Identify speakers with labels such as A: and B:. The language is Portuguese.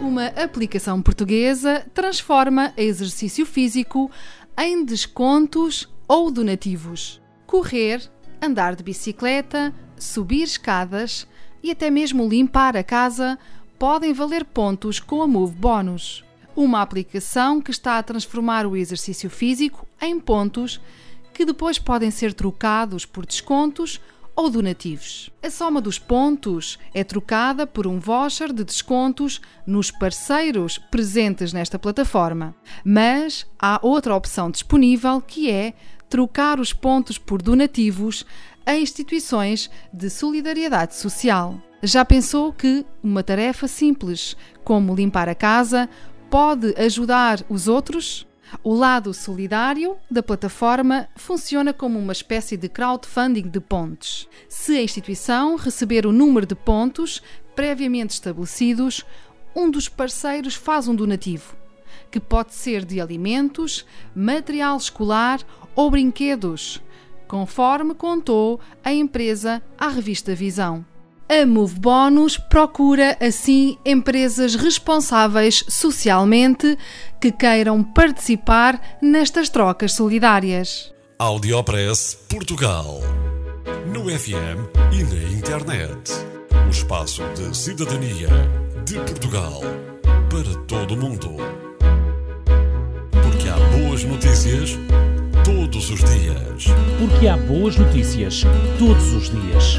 A: Uma aplicação portuguesa transforma exercício físico em descontos ou donativos. Correr, andar de bicicleta, subir escadas e até mesmo limpar a casa podem valer pontos com a Move Bónus. Uma aplicação que está a transformar o exercício físico em pontos que depois podem ser trocados por descontos ou donativos. A soma dos pontos é trocada por um voucher de descontos nos parceiros presentes nesta plataforma. Mas há outra opção disponível que é trocar os pontos por donativos a instituições de solidariedade social. Já pensou que uma tarefa simples, como limpar a casa, pode ajudar os outros? O lado solidário da plataforma funciona como uma espécie de crowdfunding de pontos. Se a instituição receber o número de pontos previamente estabelecidos, um dos parceiros faz um donativo, que pode ser de alimentos, material escolar ou brinquedos, conforme contou a empresa à revista Visão. A Move Bónus procura, assim, empresas responsáveis socialmente que queiram participar nestas trocas solidárias.
B: Audiopress Portugal. No FM e na internet. O espaço de cidadania de Portugal para todo o mundo. Porque há boas notícias todos os dias.
C: Porque há boas notícias todos os dias.